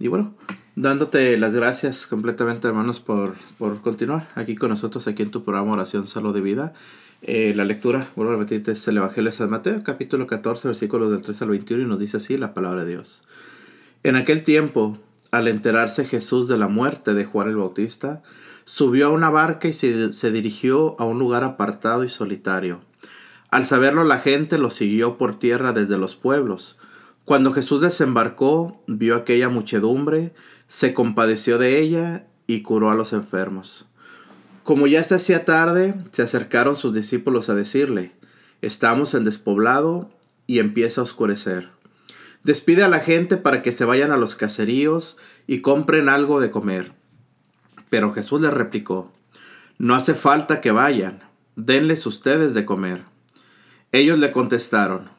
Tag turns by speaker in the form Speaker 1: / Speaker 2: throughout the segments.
Speaker 1: Y bueno, dándote las gracias completamente, hermanos, por, por continuar aquí con nosotros, aquí en tu programa Oración Salud de Vida. Eh, la lectura, vuelvo a repetirte, es el Evangelio de San Mateo, capítulo 14, versículos del 3 al 21, y nos dice así la palabra de Dios. En aquel tiempo, al enterarse Jesús de la muerte de Juan el Bautista, subió a una barca y se, se dirigió a un lugar apartado y solitario. Al saberlo la gente lo siguió por tierra desde los pueblos. Cuando Jesús desembarcó, vio aquella muchedumbre, se compadeció de ella y curó a los enfermos. Como ya se hacía tarde, se acercaron sus discípulos a decirle, estamos en despoblado y empieza a oscurecer. Despide a la gente para que se vayan a los caseríos y compren algo de comer. Pero Jesús les replicó, no hace falta que vayan, denles ustedes de comer. Ellos le contestaron,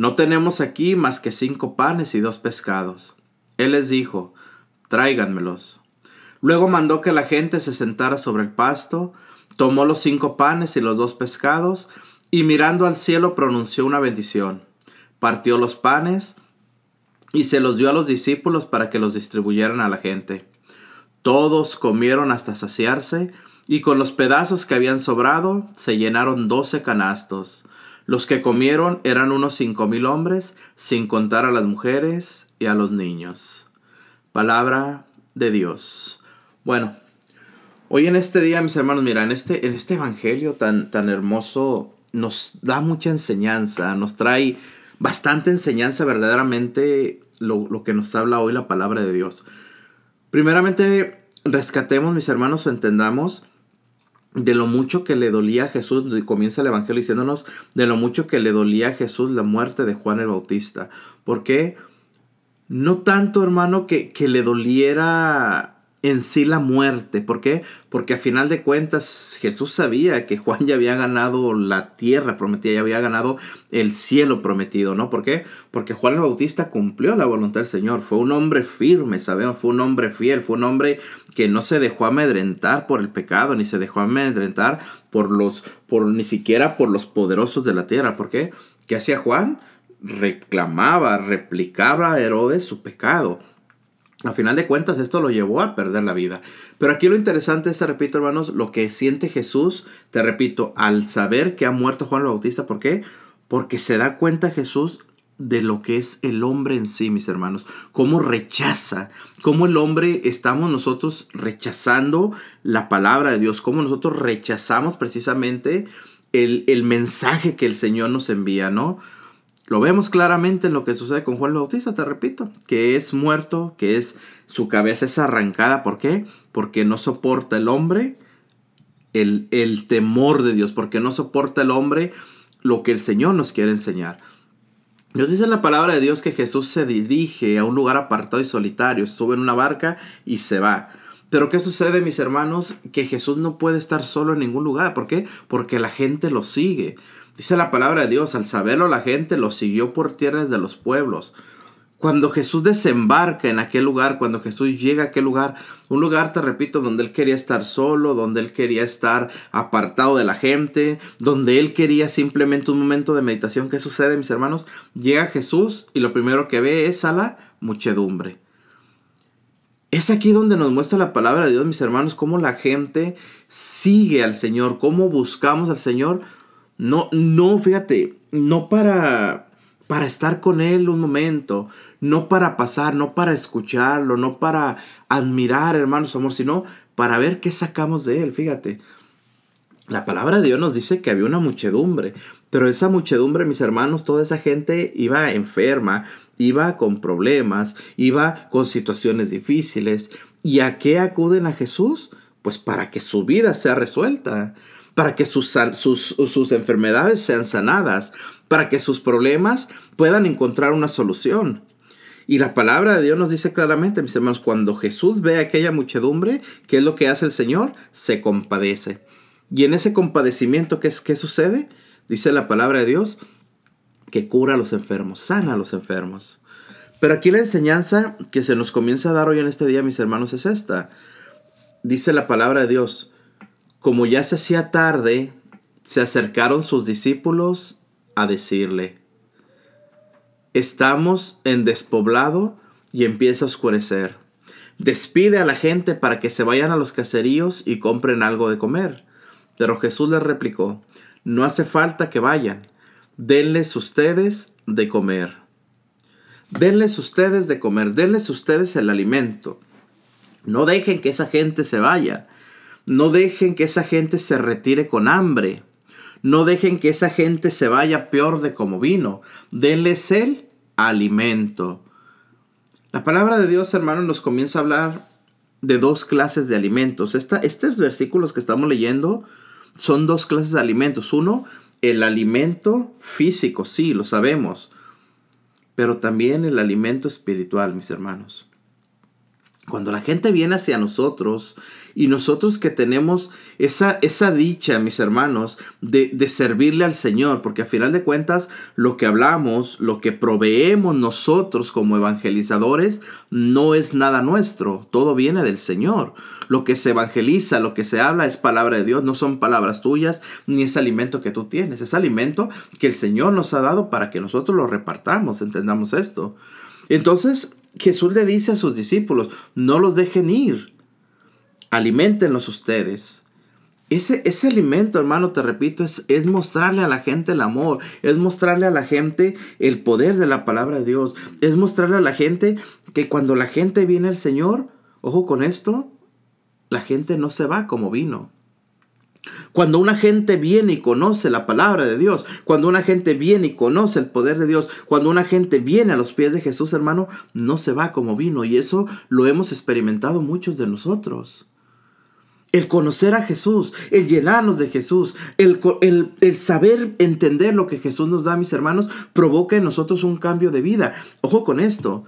Speaker 1: no tenemos aquí más que cinco panes y dos pescados. Él les dijo, tráiganmelos. Luego mandó que la gente se sentara sobre el pasto, tomó los cinco panes y los dos pescados, y mirando al cielo pronunció una bendición. Partió los panes y se los dio a los discípulos para que los distribuyeran a la gente. Todos comieron hasta saciarse, y con los pedazos que habían sobrado se llenaron doce canastos. Los que comieron eran unos cinco mil hombres, sin contar a las mujeres y a los niños. Palabra de Dios. Bueno, hoy en este día, mis hermanos, mira, en este, en este evangelio tan, tan hermoso nos da mucha enseñanza, nos trae bastante enseñanza verdaderamente lo, lo que nos habla hoy la palabra de Dios. Primeramente, rescatemos, mis hermanos, o entendamos de lo mucho que le dolía a Jesús, comienza el Evangelio diciéndonos de lo mucho que le dolía a Jesús la muerte de Juan el Bautista. ¿Por qué? No tanto, hermano, que, que le doliera en sí la muerte. ¿Por qué? Porque a final de cuentas Jesús sabía que Juan ya había ganado la tierra prometida, ya había ganado el cielo prometido, ¿no? ¿Por qué? Porque Juan el Bautista cumplió la voluntad del Señor, fue un hombre firme, sabemos, fue un hombre fiel, fue un hombre que no se dejó amedrentar por el pecado, ni se dejó amedrentar por los, por ni siquiera por los poderosos de la tierra. ¿Por qué? ¿Qué hacía Juan? Reclamaba, replicaba a Herodes su pecado a final de cuentas, esto lo llevó a perder la vida. Pero aquí lo interesante es, te repito, hermanos, lo que siente Jesús, te repito, al saber que ha muerto Juan el Bautista. ¿Por qué? Porque se da cuenta Jesús de lo que es el hombre en sí, mis hermanos. Cómo rechaza, cómo el hombre estamos nosotros rechazando la palabra de Dios, cómo nosotros rechazamos precisamente el, el mensaje que el Señor nos envía, ¿no? Lo vemos claramente en lo que sucede con Juan Bautista, te repito, que es muerto, que es su cabeza es arrancada. ¿Por qué? Porque no soporta el hombre el, el temor de Dios, porque no soporta el hombre lo que el Señor nos quiere enseñar. Nos dice la palabra de Dios que Jesús se dirige a un lugar apartado y solitario, sube en una barca y se va. Pero ¿qué sucede, mis hermanos? Que Jesús no puede estar solo en ningún lugar. ¿Por qué? Porque la gente lo sigue. Dice la palabra de Dios, al saberlo la gente lo siguió por tierras de los pueblos. Cuando Jesús desembarca en aquel lugar, cuando Jesús llega a aquel lugar, un lugar, te repito, donde él quería estar solo, donde él quería estar apartado de la gente, donde él quería simplemente un momento de meditación. ¿Qué sucede, mis hermanos? Llega Jesús y lo primero que ve es a la muchedumbre. Es aquí donde nos muestra la palabra de Dios, mis hermanos, cómo la gente sigue al Señor, cómo buscamos al Señor no, no, fíjate, no para, para estar con Él un momento, no para pasar, no para escucharlo, no para admirar, hermanos, amor, sino para ver qué sacamos de Él, fíjate. La palabra de Dios nos dice que había una muchedumbre, pero esa muchedumbre, mis hermanos, toda esa gente iba enferma, iba con problemas, iba con situaciones difíciles. ¿Y a qué acuden a Jesús? Pues para que su vida sea resuelta para que sus, sus, enfermedades sean sanadas, para que sus problemas puedan encontrar una solución. Y la palabra de Dios nos dice claramente, mis hermanos, cuando Jesús ve a aquella muchedumbre, ¿qué es lo que hace el Señor? Se compadece. Y en ese compadecimiento, ¿qué, qué sucede? Dice la palabra de Dios que cura a los enfermos, sana a los enfermos. Pero aquí la enseñanza que se nos comienza a dar hoy en este día, mis hermanos, es esta. Dice la palabra de Dios, como ya se hacía tarde, se acercaron sus discípulos a decirle, estamos en despoblado y empieza a oscurecer. Despide a la gente para que se vayan a los caseríos y compren algo de comer. Pero Jesús les replicó, no hace falta que vayan, denles ustedes de comer. Denles ustedes de comer, denles ustedes el alimento. No dejen que esa gente se vaya. No dejen que esa gente se retire con hambre. No dejen que esa gente se vaya peor de como vino. Denles el alimento. La palabra de Dios, hermano, nos comienza a hablar de dos clases de alimentos. estos versículos que estamos leyendo son dos clases de alimentos. Uno, el alimento físico, sí, lo sabemos, pero también el alimento espiritual, mis hermanos. Cuando la gente viene hacia nosotros y nosotros que tenemos esa, esa dicha, mis hermanos, de, de, servirle al Señor, porque a final de cuentas lo que hablamos, lo que proveemos nosotros como evangelizadores, no es nada nuestro, todo viene del Señor. Lo que se evangeliza, lo que se habla es palabra de Dios, no son palabras tuyas, ni es alimento que tú tienes, es alimento que el Señor nos ha dado para que nosotros lo repartamos, entendamos esto. Entonces, Jesús le dice a sus discípulos, no los dejen ir, alimentenlos ustedes. Ese, ese alimento, hermano, te repito, es, es mostrarle a la gente el amor, es mostrarle a la gente el poder de la palabra de Dios, es mostrarle a la gente que cuando la gente viene al Señor, ojo con esto, la gente no se va como vino. Cuando una gente viene y conoce la palabra de Dios, cuando una gente viene y conoce el poder de Dios, cuando una gente viene a los pies de Jesús, hermano, no se va como vino. Y eso lo hemos experimentado muchos de nosotros. El conocer a Jesús, el llenarnos de Jesús, el, el, saber entender lo que Jesús nos da, mis hermanos, provoca en nosotros un cambio de vida. Ojo con esto.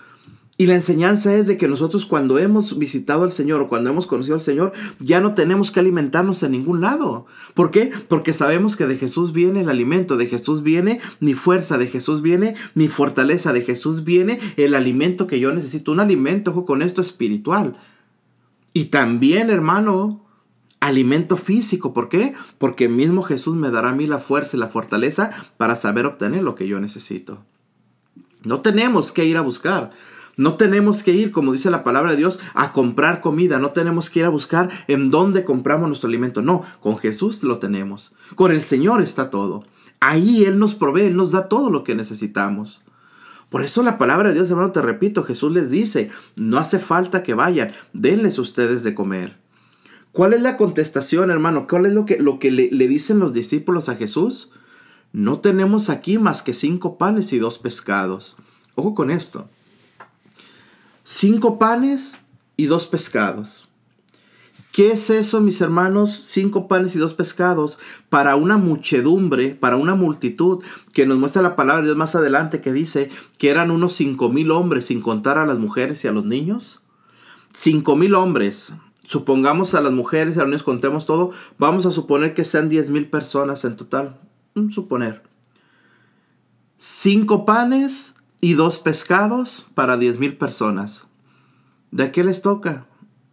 Speaker 1: Y la enseñanza es de que nosotros cuando hemos visitado al Señor o cuando hemos conocido al Señor, ya no tenemos que alimentarnos en ningún lado. ¿Por qué? Porque sabemos que de Jesús viene el alimento, de Jesús viene mi fuerza, de Jesús viene mi fortaleza, de Jesús viene el alimento que yo necesito, un alimento ojo, con esto espiritual. Y también, hermano, alimento físico. ¿Por qué? Porque mismo Jesús me dará a mí la fuerza y la fortaleza para saber obtener lo que yo necesito. No tenemos que ir a buscar. No tenemos que ir, como dice la palabra de Dios, a comprar comida. No tenemos que ir a buscar en dónde compramos nuestro alimento. No, con Jesús lo tenemos. Con el Señor está todo. Ahí Él nos provee, Él nos da todo lo que necesitamos. Por eso la palabra de Dios, hermano, te repito, Jesús les dice, no hace falta que vayan, denles ustedes de comer. ¿Cuál es la contestación, hermano? ¿Cuál es lo que, lo que le, le dicen los discípulos a Jesús? No tenemos aquí más que cinco panes y dos pescados. Ojo con esto cinco panes y dos pescados. ¿Qué es eso, mis hermanos? Cinco panes y dos pescados para una muchedumbre, para una multitud, que nos muestra la palabra de Dios más adelante que dice que eran unos cinco mil hombres sin contar a las mujeres y a los niños. Cinco mil hombres. Supongamos a las mujeres y a los niños contemos todo. Vamos a suponer que sean diez mil personas en total. Suponer. Cinco panes y dos pescados para diez mil personas. ¿De qué les toca?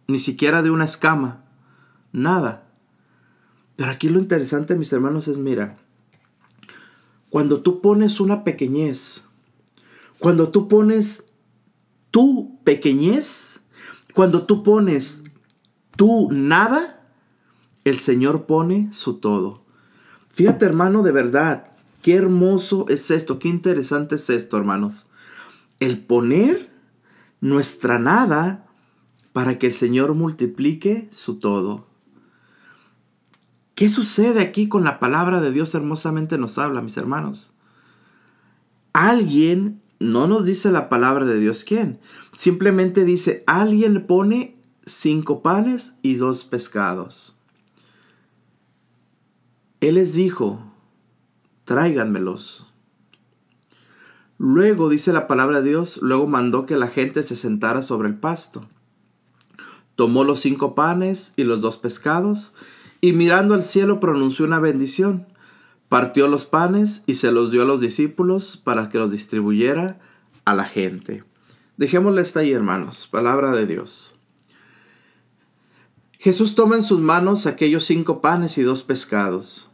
Speaker 1: Ni siquiera de una escama. Nada. Pero aquí lo interesante, mis hermanos, es, mira, cuando tú pones una pequeñez, cuando tú pones tu pequeñez, cuando tú pones tu nada, el Señor pone su todo. Fíjate, hermano, de verdad, Qué hermoso es esto, qué interesante es esto, hermanos. El poner nuestra nada para que el Señor multiplique su todo. ¿Qué sucede aquí con la palabra de Dios hermosamente nos habla, mis hermanos? Alguien no nos dice la palabra de Dios quién. Simplemente dice, alguien pone cinco panes y dos pescados. Él les dijo, tráiganmelos. Luego, dice la palabra de Dios, luego mandó que la gente se sentara sobre el pasto. Tomó los cinco panes y los dos pescados, y mirando al cielo pronunció una bendición. Partió los panes y se los dio a los discípulos para que los distribuyera a la gente. Dejémosle esta ahí, hermanos. Palabra de Dios. Jesús toma en sus manos aquellos cinco panes y dos pescados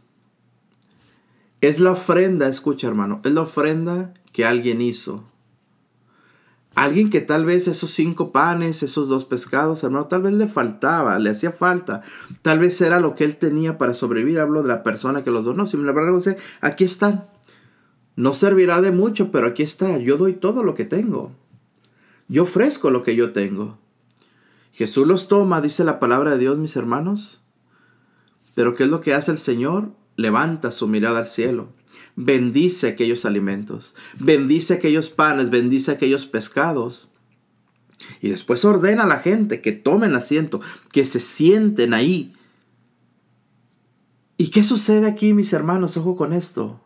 Speaker 1: es la ofrenda, escucha hermano, es la ofrenda que alguien hizo. Alguien que tal vez esos cinco panes, esos dos pescados, hermano, tal vez le faltaba, le hacía falta. Tal vez era lo que él tenía para sobrevivir. Hablo de la persona que los donó. Sin embargo, dice, aquí están. No servirá de mucho, pero aquí está. Yo doy todo lo que tengo. Yo ofrezco lo que yo tengo. Jesús los toma, dice la palabra de Dios, mis hermanos. Pero ¿qué es lo que hace el Señor? Levanta su mirada al cielo bendice aquellos alimentos, bendice aquellos panes, bendice aquellos pescados. Y después ordena a la gente que tomen asiento, que se sienten ahí. ¿Y qué sucede aquí, mis hermanos? Ojo con esto.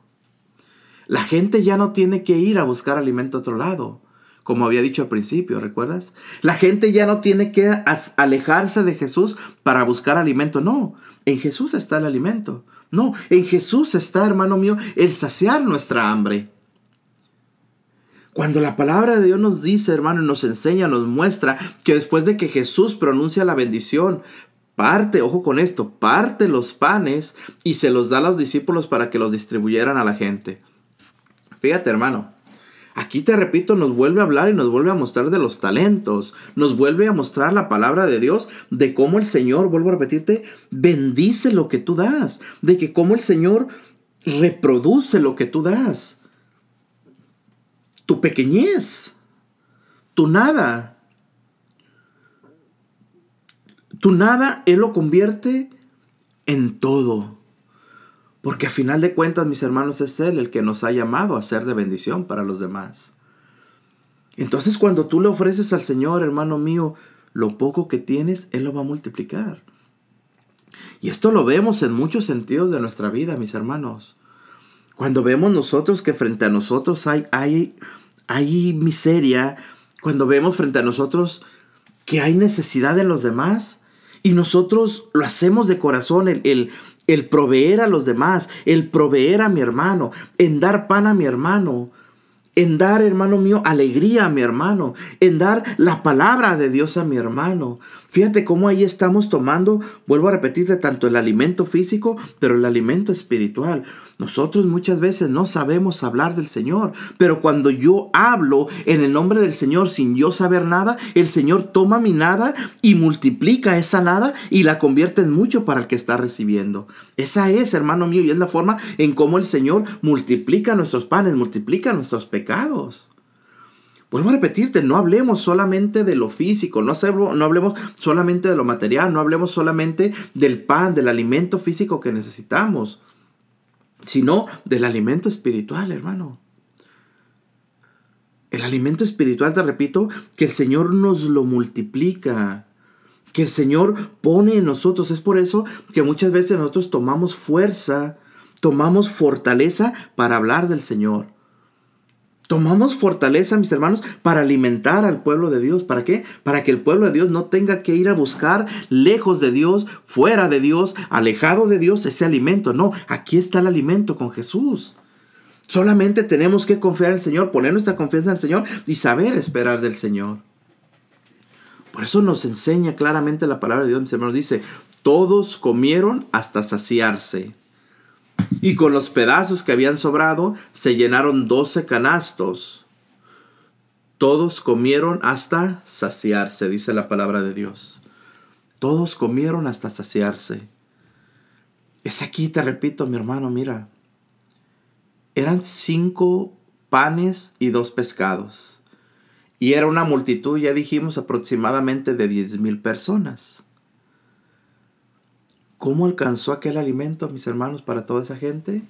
Speaker 1: La gente ya no tiene que ir a buscar alimento a otro lado, como había dicho al principio, ¿recuerdas? La gente ya no tiene que alejarse de Jesús para buscar alimento, no, en Jesús está el alimento. No, en Jesús está, hermano mío, el saciar nuestra hambre. Cuando la palabra de Dios nos dice, hermano, nos enseña, nos muestra que después de que Jesús pronuncia la bendición, parte, ojo con esto, parte los panes y se los da a los discípulos para que los distribuyeran a la gente. Fíjate, hermano, Aquí te repito, nos vuelve a hablar y nos vuelve a mostrar de los talentos, nos vuelve a mostrar la palabra de Dios, de cómo el Señor, vuelvo a repetirte, bendice lo que tú das, de que cómo el Señor reproduce lo que tú das. Tu pequeñez, tu nada, tu nada, Él lo convierte en todo. Porque a final de cuentas, mis hermanos, es Él el que nos ha llamado a ser de bendición para los demás. Entonces cuando tú le ofreces al Señor, hermano mío, lo poco que tienes, Él lo va a multiplicar. Y esto lo vemos en muchos sentidos de nuestra vida, mis hermanos. Cuando vemos nosotros que frente a nosotros hay, hay, hay miseria, cuando vemos frente a nosotros que hay necesidad en los demás, y nosotros lo hacemos de corazón, el, el, el proveer a los demás, el proveer a mi hermano, en dar pan a mi hermano, en dar, hermano mío, alegría a mi hermano, en dar la palabra de Dios a mi hermano. Fíjate cómo ahí estamos tomando, vuelvo a repetirte, tanto el alimento físico, pero el alimento espiritual. Nosotros muchas veces no sabemos hablar del Señor, pero cuando yo hablo en el nombre del Señor sin yo saber nada, el Señor toma mi nada y multiplica esa nada y la convierte en mucho para el que está recibiendo. Esa es, hermano mío, y es la forma en cómo el Señor multiplica nuestros panes, multiplica nuestros pecados. Vuelvo a repetirte, no hablemos solamente de lo físico, no, no hablemos solamente de lo material, no hablemos solamente del pan, del alimento físico que necesitamos, sino del alimento espiritual, hermano. El alimento espiritual, te repito, que el Señor nos lo multiplica, que el Señor pone en nosotros. Es por eso que muchas veces nosotros tomamos fuerza, tomamos fortaleza para hablar del Señor. Tomamos fortaleza, mis hermanos, para alimentar al pueblo de Dios. ¿Para qué? Para que el pueblo de Dios no tenga que ir a buscar lejos de Dios, fuera de Dios, alejado de Dios ese alimento. No, aquí está el alimento con Jesús. Solamente tenemos que confiar en el Señor, poner nuestra confianza en el Señor y saber esperar del Señor. Por eso nos enseña claramente la palabra de Dios, mis hermanos. Dice, todos comieron hasta saciarse. Y con los pedazos que habían sobrado se llenaron doce canastos. Todos comieron hasta saciarse, dice la palabra de Dios. Todos comieron hasta saciarse. Es aquí, te repito, mi hermano, mira. Eran cinco panes y dos pescados. Y era una multitud, ya dijimos, aproximadamente de diez mil personas. ¿Cómo alcanzó aquel alimento, mis hermanos, para toda esa gente?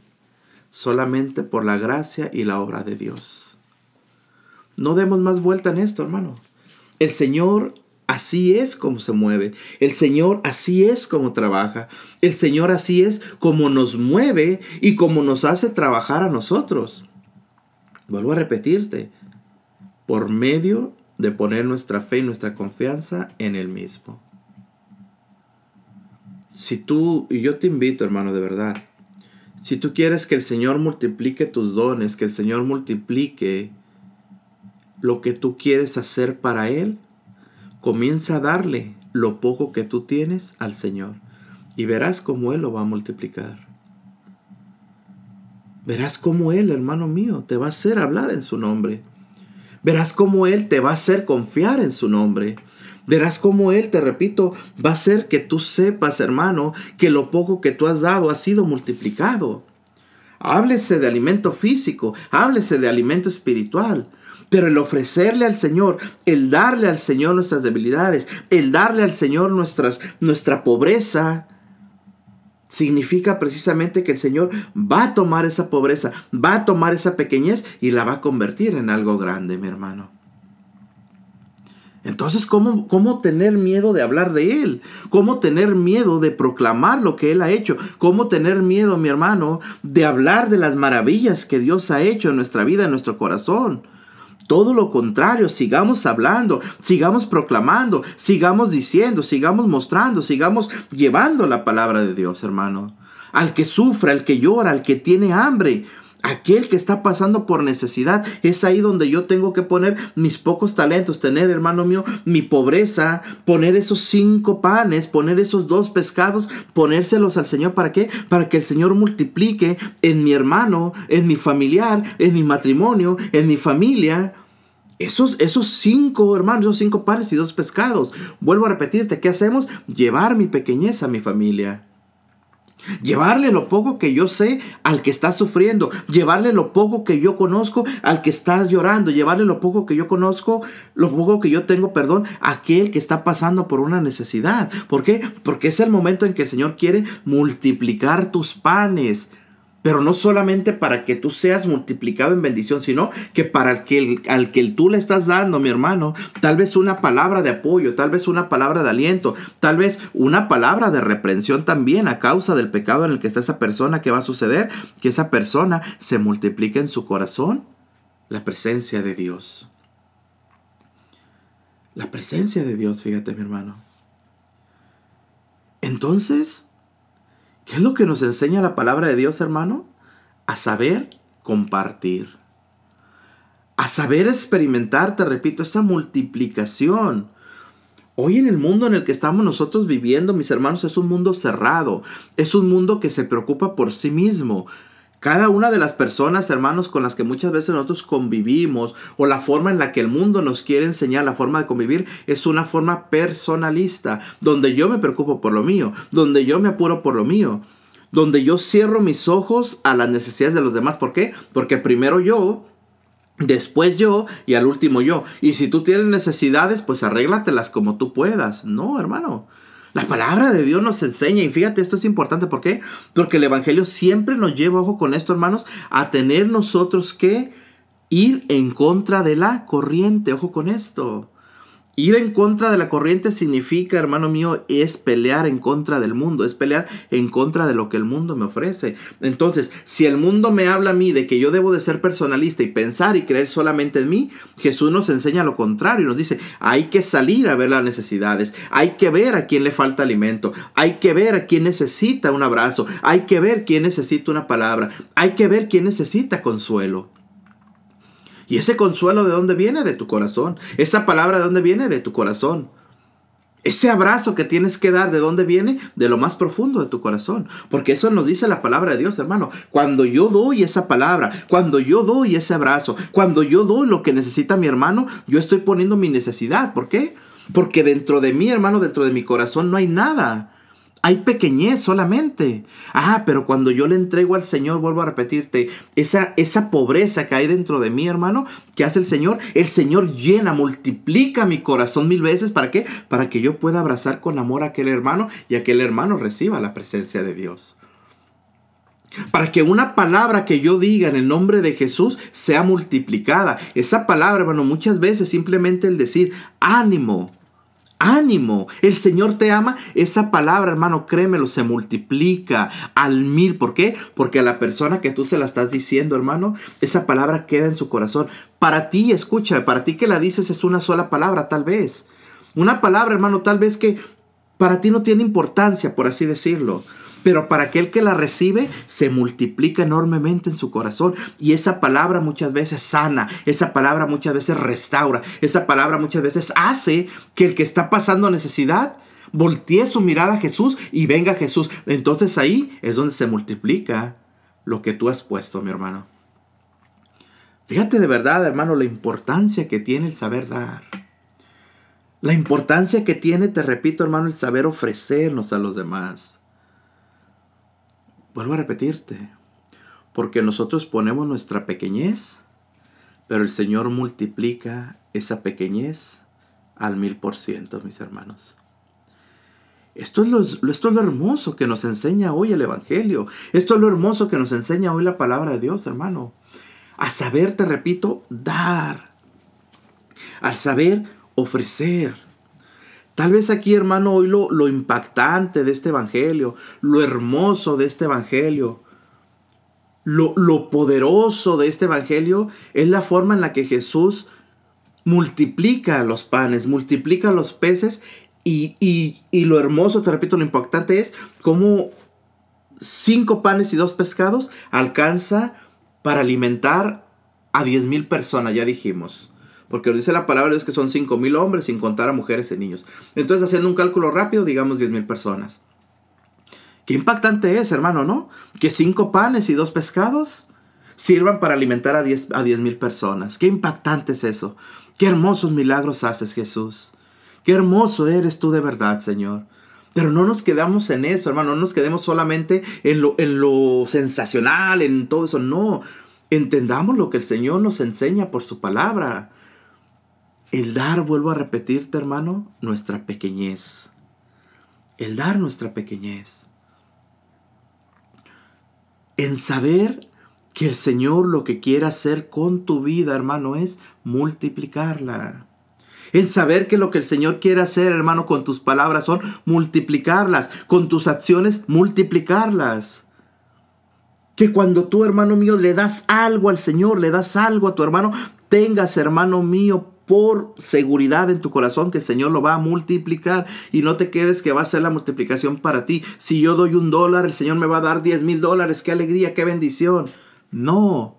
Speaker 1: Solamente por la gracia y la obra de Dios. No demos más vuelta en esto, hermano. El Señor así es como se mueve. El Señor así es como trabaja. El Señor así es como nos mueve y como nos hace trabajar a nosotros. Vuelvo a repetirte, por medio de poner nuestra fe y nuestra confianza en Él mismo. Si tú, y yo te invito hermano de verdad, si tú quieres que el Señor multiplique tus dones, que el Señor multiplique lo que tú quieres hacer para Él, comienza a darle lo poco que tú tienes al Señor y verás cómo Él lo va a multiplicar. Verás cómo Él, hermano mío, te va a hacer hablar en su nombre. Verás cómo Él te va a hacer confiar en su nombre. Verás cómo Él, te repito, va a hacer que tú sepas, hermano, que lo poco que tú has dado ha sido multiplicado. Háblese de alimento físico, háblese de alimento espiritual. Pero el ofrecerle al Señor, el darle al Señor nuestras debilidades, el darle al Señor nuestras, nuestra pobreza, significa precisamente que el Señor va a tomar esa pobreza, va a tomar esa pequeñez y la va a convertir en algo grande, mi hermano. Entonces, ¿cómo, ¿cómo tener miedo de hablar de Él? ¿Cómo tener miedo de proclamar lo que Él ha hecho? ¿Cómo tener miedo, mi hermano, de hablar de las maravillas que Dios ha hecho en nuestra vida, en nuestro corazón? Todo lo contrario, sigamos hablando, sigamos proclamando, sigamos diciendo, sigamos mostrando, sigamos llevando la palabra de Dios, hermano. Al que sufre, al que llora, al que tiene hambre, Aquel que está pasando por necesidad, es ahí donde yo tengo que poner mis pocos talentos, tener, hermano mío, mi pobreza, poner esos cinco panes, poner esos dos pescados, ponérselos al Señor. ¿Para qué? Para que el Señor multiplique en mi hermano, en mi familiar, en mi matrimonio, en mi familia, esos, esos cinco, hermanos, esos cinco panes y dos pescados. Vuelvo a repetirte, ¿qué hacemos? Llevar mi pequeñez a mi familia. Llevarle lo poco que yo sé al que está sufriendo. Llevarle lo poco que yo conozco al que está llorando. Llevarle lo poco que yo conozco, lo poco que yo tengo, perdón, a aquel que está pasando por una necesidad. ¿Por qué? Porque es el momento en que el Señor quiere multiplicar tus panes pero no solamente para que tú seas multiplicado en bendición, sino que para el que, al que tú le estás dando, mi hermano, tal vez una palabra de apoyo, tal vez una palabra de aliento, tal vez una palabra de reprensión también a causa del pecado en el que está esa persona, que va a suceder? Que esa persona se multiplique en su corazón la presencia de Dios. La presencia de Dios, fíjate mi hermano. Entonces, ¿Qué es lo que nos enseña la palabra de Dios, hermano? A saber compartir. A saber experimentar, te repito, esa multiplicación. Hoy en el mundo en el que estamos nosotros viviendo, mis hermanos, es un mundo cerrado. Es un mundo que se preocupa por sí mismo. Cada una de las personas, hermanos, con las que muchas veces nosotros convivimos o la forma en la que el mundo nos quiere enseñar la forma de convivir es una forma personalista, donde yo me preocupo por lo mío, donde yo me apuro por lo mío, donde yo cierro mis ojos a las necesidades de los demás. ¿Por qué? Porque primero yo, Después yo y al último yo. Y si tú tienes necesidades, pues arréglatelas como tú puedas. No, hermano. La palabra de Dios nos enseña, y fíjate, esto es importante, ¿por qué? Porque el Evangelio siempre nos lleva, ojo con esto, hermanos, a tener nosotros que ir en contra de la corriente, ojo con esto. Ir en contra de la corriente significa, hermano mío, es pelear en contra del mundo, es pelear en contra de lo que el mundo me ofrece. Entonces, si el mundo me habla a mí de que yo debo de ser personalista y pensar y creer solamente en mí, Jesús nos enseña lo contrario y nos dice, hay que salir a ver las necesidades, hay que ver a quién le falta alimento, hay que ver a quién necesita un abrazo, hay que ver quién necesita una palabra, hay que ver quién necesita consuelo. ¿Y ese consuelo de dónde viene? De tu corazón. Esa palabra de dónde viene? De tu corazón. Ese abrazo que tienes que dar, ¿de dónde viene? De lo más profundo de tu corazón. Porque eso nos dice la palabra de Dios, hermano. Cuando yo doy esa palabra, cuando yo doy ese abrazo, cuando yo doy lo que necesita mi hermano, yo estoy poniendo mi necesidad. ¿Por qué? Porque dentro de mí, hermano, dentro de mi corazón no hay nada. Hay pequeñez solamente. Ah, pero cuando yo le entrego al Señor, vuelvo a repetirte, esa, esa pobreza que hay dentro de mí, hermano, que hace el Señor, el Señor llena, multiplica mi corazón mil veces. ¿Para qué? Para que yo pueda abrazar con amor a aquel hermano y aquel hermano reciba la presencia de Dios. Para que una palabra que yo diga en el nombre de Jesús sea multiplicada. Esa palabra, hermano, muchas veces simplemente el decir ánimo, ánimo. El Señor te ama. Esa palabra, hermano, créemelo, se multiplica al mil. ¿Por qué? Porque a la persona que tú se la estás diciendo, hermano, esa palabra queda en su corazón. Para ti, escucha, para ti que la dices es una sola palabra, tal vez. Una palabra, hermano, tal vez que para ti no tiene importancia, por así decirlo pero para aquel que la recibe se multiplica enormemente en su corazón. Y esa palabra muchas veces sana, esa palabra muchas veces restaura, esa palabra muchas veces hace que el que está pasando necesidad voltee su mirada a Jesús y venga Jesús. Entonces ahí es donde se multiplica lo que tú has puesto, mi hermano. Fíjate de verdad, hermano, la importancia que tiene el saber dar. La importancia que tiene, te repito, hermano, el saber ofrecernos a los demás. Vuelvo a repetirte, porque nosotros ponemos nuestra pequeñez, pero el Señor multiplica esa pequeñez al mil por ciento, mis hermanos. Esto es, lo, esto es lo hermoso que nos enseña hoy el Evangelio. Esto es lo hermoso que nos enseña hoy la palabra de Dios, hermano a saber, te repito, dar, al saber ofrecer. Tal vez aquí, hermano, hoy lo, lo impactante de este Evangelio, lo hermoso de este Evangelio, lo, lo, poderoso de este Evangelio es la forma en la que Jesús multiplica los panes, multiplica los peces y, y, y, lo hermoso, te repito, lo impactante es cómo cinco panes y dos pescados alcanza para alimentar a 10 mil personas, ya dijimos. Porque dice la palabra de Dios que son 5 mil hombres sin contar a mujeres y niños. Entonces, haciendo un cálculo rápido, digamos 10 mil personas. Qué impactante es, hermano, ¿no? Que cinco panes y dos pescados sirvan para alimentar a 10 a mil personas. Qué impactante es eso. Qué hermosos milagros haces, Jesús. Qué hermoso eres tú de verdad, Señor. Pero no nos quedamos en eso, hermano. No nos quedemos solamente en lo, en lo sensacional, en todo eso. No. Entendamos lo que el Señor nos enseña por su palabra. El dar, vuelvo a repetirte, hermano, nuestra pequeñez. El dar nuestra pequeñez. En saber que el Señor lo que quiere hacer con tu vida, hermano, es multiplicarla. En saber que lo que el Señor quiere hacer, hermano, con tus palabras son multiplicarlas, con tus acciones multiplicarlas. Que cuando tú, hermano mío, le das algo al Señor, le das algo a tu hermano, tengas, hermano mío, por seguridad en tu corazón que el Señor lo va a multiplicar y no te quedes que va a ser la multiplicación para ti. Si yo doy un dólar, el Señor me va a dar diez mil dólares. Qué alegría, qué bendición. No.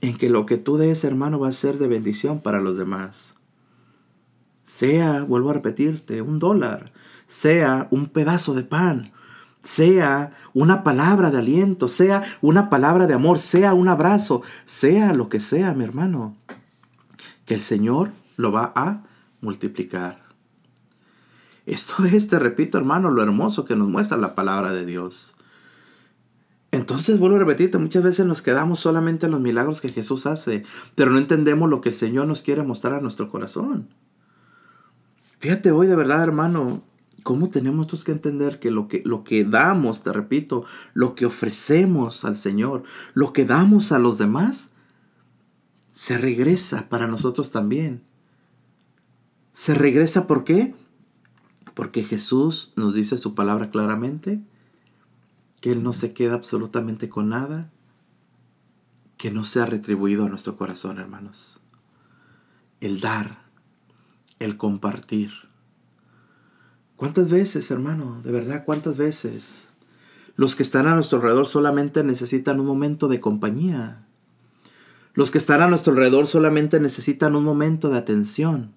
Speaker 1: En que lo que tú des, hermano, va a ser de bendición para los demás sea, vuelvo a repetirte, un dólar, sea un pedazo de pan, sea una palabra de aliento, sea una palabra de amor, sea un abrazo, sea lo que sea, mi hermano, que el Señor lo va a multiplicar. Esto es, te repito, hermano, lo hermoso que nos muestra la palabra de Dios. Entonces, vuelvo a repetirte, muchas veces nos quedamos solamente en los milagros que Jesús hace, pero no entendemos lo que el Señor nos quiere mostrar a nuestro corazón. Fíjate hoy de verdad, hermano, cómo tenemos que entender que lo, que lo que damos, te repito, lo que ofrecemos al Señor, lo que damos a los demás, se regresa para nosotros también. Se regresa ¿por qué? Porque Jesús nos dice su palabra claramente, que Él no se queda absolutamente con nada que no sea retribuido a nuestro corazón, hermanos. El dar el compartir. ¿Cuántas veces, hermano? De verdad, ¿cuántas veces? Los que están a nuestro alrededor solamente necesitan un momento de compañía. Los que están a nuestro alrededor solamente necesitan un momento de atención.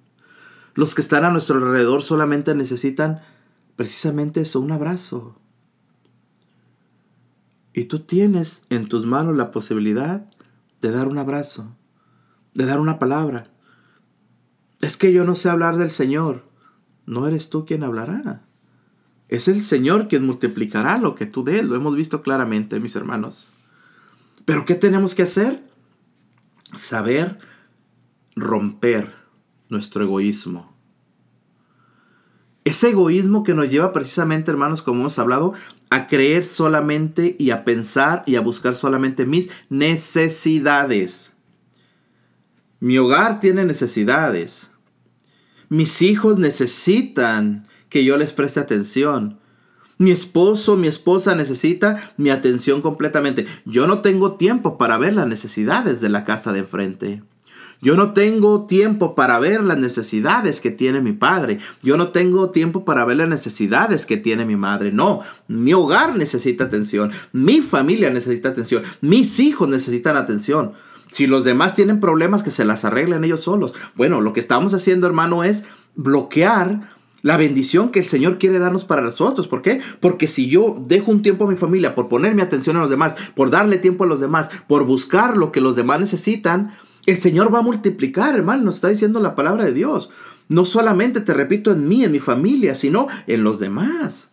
Speaker 1: Los que están a nuestro alrededor solamente necesitan precisamente eso, un abrazo. Y tú tienes en tus manos la posibilidad de dar un abrazo, de dar una palabra, es que yo no sé hablar del Señor. No eres tú quien hablará. Es el Señor quien multiplicará lo que tú des. Lo hemos visto claramente, mis hermanos. Pero ¿qué tenemos que hacer? Saber romper nuestro egoísmo. Ese egoísmo que nos lleva precisamente, hermanos, como hemos hablado, a creer solamente y a pensar y a buscar solamente mis necesidades. Mi hogar tiene necesidades. Mis hijos necesitan que yo les preste atención. Mi esposo, mi esposa necesita mi atención completamente. Yo no tengo tiempo para ver las necesidades de la casa de enfrente. Yo no tengo tiempo para ver las necesidades que tiene mi padre. Yo no tengo tiempo para ver las necesidades que tiene mi madre. No, mi hogar necesita atención. Mi familia necesita atención. Mis hijos necesitan atención. Si los demás tienen problemas, que se las arreglen ellos solos. Bueno, lo que estamos haciendo, hermano, es bloquear la bendición que el Señor quiere darnos para nosotros. ¿Por qué? Porque si yo dejo un tiempo a mi familia por poner mi atención a los demás, por darle tiempo a los demás, por buscar lo que los demás necesitan, el Señor va a multiplicar, hermano, nos está diciendo la palabra de Dios. No solamente, te repito, en mí, en mi familia, sino en los demás.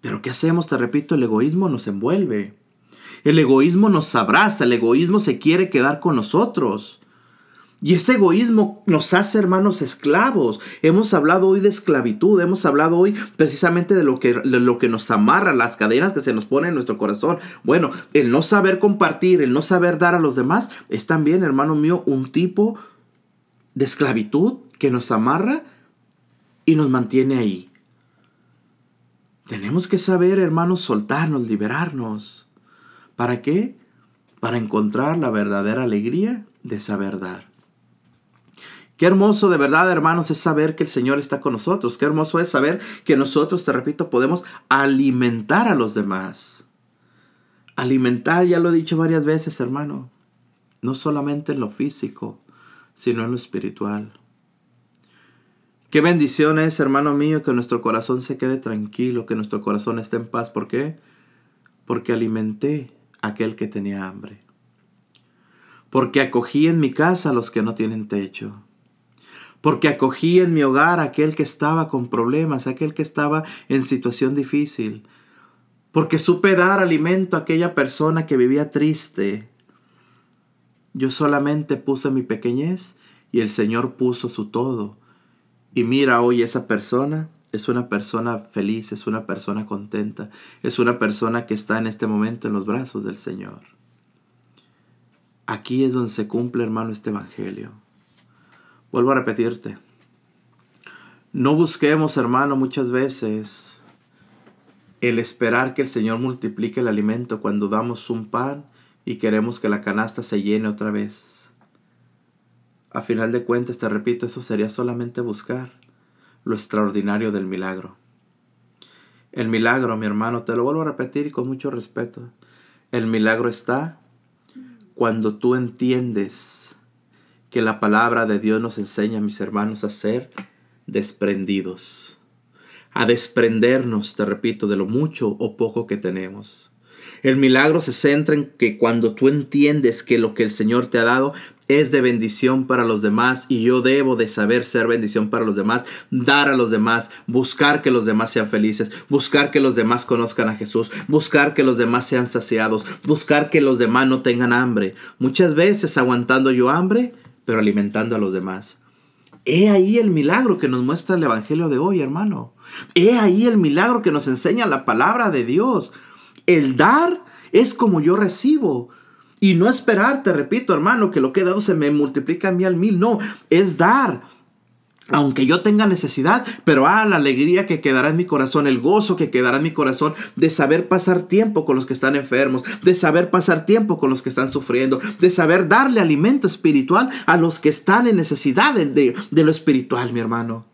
Speaker 1: Pero ¿qué hacemos? Te repito, el egoísmo nos envuelve. El egoísmo nos abraza, el egoísmo se quiere quedar con nosotros. Y ese egoísmo nos hace hermanos esclavos. Hemos hablado hoy de esclavitud, hemos hablado hoy precisamente de lo que, lo que nos amarra, las cadenas que se nos ponen en nuestro corazón. Bueno, el no saber compartir, el no saber dar a los demás, es también, hermano mío, un tipo de esclavitud que nos amarra y nos mantiene ahí. Tenemos que saber, hermanos, soltarnos, liberarnos. ¿Para qué? Para encontrar la verdadera alegría de saber dar. Qué hermoso de verdad, hermanos, es saber que el Señor está con nosotros. Qué hermoso es saber que nosotros, te repito, podemos alimentar a los demás. Alimentar, ya lo he dicho varias veces, hermano. No solamente en lo físico, sino en lo espiritual. Qué bendición es, hermano mío, que nuestro corazón se quede tranquilo, que nuestro corazón esté en paz. ¿Por qué? Porque alimenté a aquel que tenía hambre. Porque acogí en mi casa a los que no tienen techo porque acogí en mi hogar a aquel que estaba con problemas, a aquel que estaba en situación difícil, porque supe dar alimento a aquella persona que vivía triste. Yo solamente puse mi pequeñez y el Señor puso su todo. Y mira hoy esa persona es una persona feliz, es una persona contenta, es una persona que está en este momento en los brazos del Señor. Aquí es donde se cumple, hermano, este Evangelio. Vuelvo a repetirte. No busquemos, hermano, muchas veces el esperar que el Señor multiplique el alimento cuando damos un pan y queremos que la canasta se llene otra vez. A final de cuentas, te repito, eso sería solamente buscar lo extraordinario del milagro. El milagro, mi hermano, te lo vuelvo a repetir con mucho respeto. El milagro está cuando tú entiendes que la palabra de Dios nos enseña, mis hermanos, a ser desprendidos, a desprendernos, te repito, de lo mucho o poco que tenemos. El milagro se centra en que cuando tú entiendes que lo que el Señor te ha dado es de bendición para los demás y yo debo de saber ser bendición para los demás, dar a los demás, buscar que los demás sean felices, buscar que los demás conozcan a Jesús, buscar que los demás sean saciados, buscar que los demás no tengan hambre. Muchas veces aguantando yo hambre, pero alimentando a los demás. He ahí el milagro que nos muestra el Evangelio de hoy, hermano. He ahí el milagro que nos enseña la palabra de Dios. El dar es como yo recibo. Y no esperar, te repito, hermano, que lo que he dado se me multiplica a mí al mil. No, es dar aunque yo tenga necesidad, pero ah, la alegría que quedará en mi corazón, el gozo que quedará en mi corazón de saber pasar tiempo con los que están enfermos, de saber pasar tiempo con los que están sufriendo, de saber darle alimento espiritual a los que están en necesidad de, de lo espiritual, mi hermano.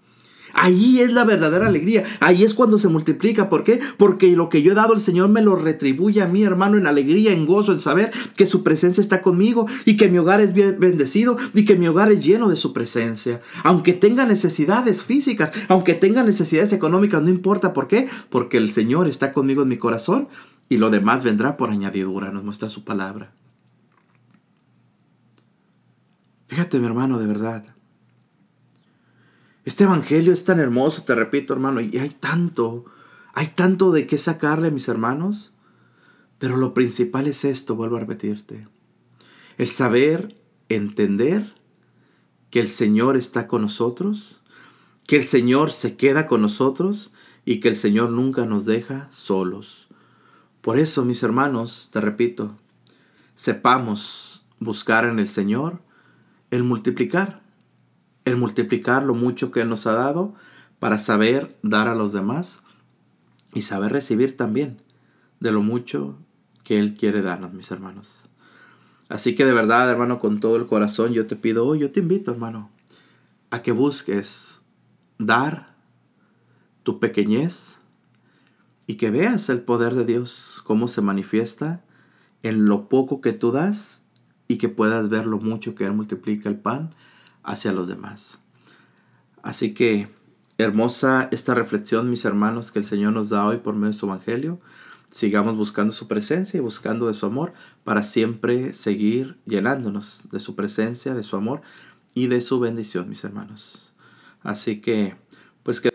Speaker 1: Ahí es la verdadera alegría. Ahí es cuando se multiplica. ¿Por qué? Porque lo que yo he dado el Señor me lo retribuye a mi hermano, en alegría, en gozo, en saber que su presencia está conmigo y que mi hogar es bien bendecido y que mi hogar es lleno de su presencia. Aunque tenga necesidades físicas, aunque tenga necesidades económicas, no importa. ¿Por qué? Porque el Señor está conmigo en mi corazón y lo demás vendrá por añadidura, nos muestra su palabra. Fíjate, mi hermano, de verdad. Este evangelio es tan hermoso, te repito, hermano, y hay tanto, hay tanto de qué sacarle, mis hermanos. Pero lo principal es esto, vuelvo a repetirte. El saber, entender que el Señor está con nosotros, que el Señor se queda con nosotros y que el Señor nunca nos deja solos. Por eso, mis hermanos, te repito, sepamos buscar en el Señor el multiplicar el multiplicar lo mucho que nos ha dado para saber dar a los demás y saber recibir también de lo mucho que Él quiere darnos, mis hermanos. Así que de verdad, hermano, con todo el corazón yo te pido hoy, yo te invito, hermano, a que busques dar tu pequeñez y que veas el poder de Dios, cómo se manifiesta en lo poco que tú das y que puedas ver lo mucho que Él multiplica el pan hacia los demás. Así que hermosa esta reflexión, mis hermanos, que el Señor nos da hoy por medio de su Evangelio. Sigamos buscando su presencia y buscando de su amor para siempre seguir llenándonos de su presencia, de su amor y de su bendición, mis hermanos. Así que, pues que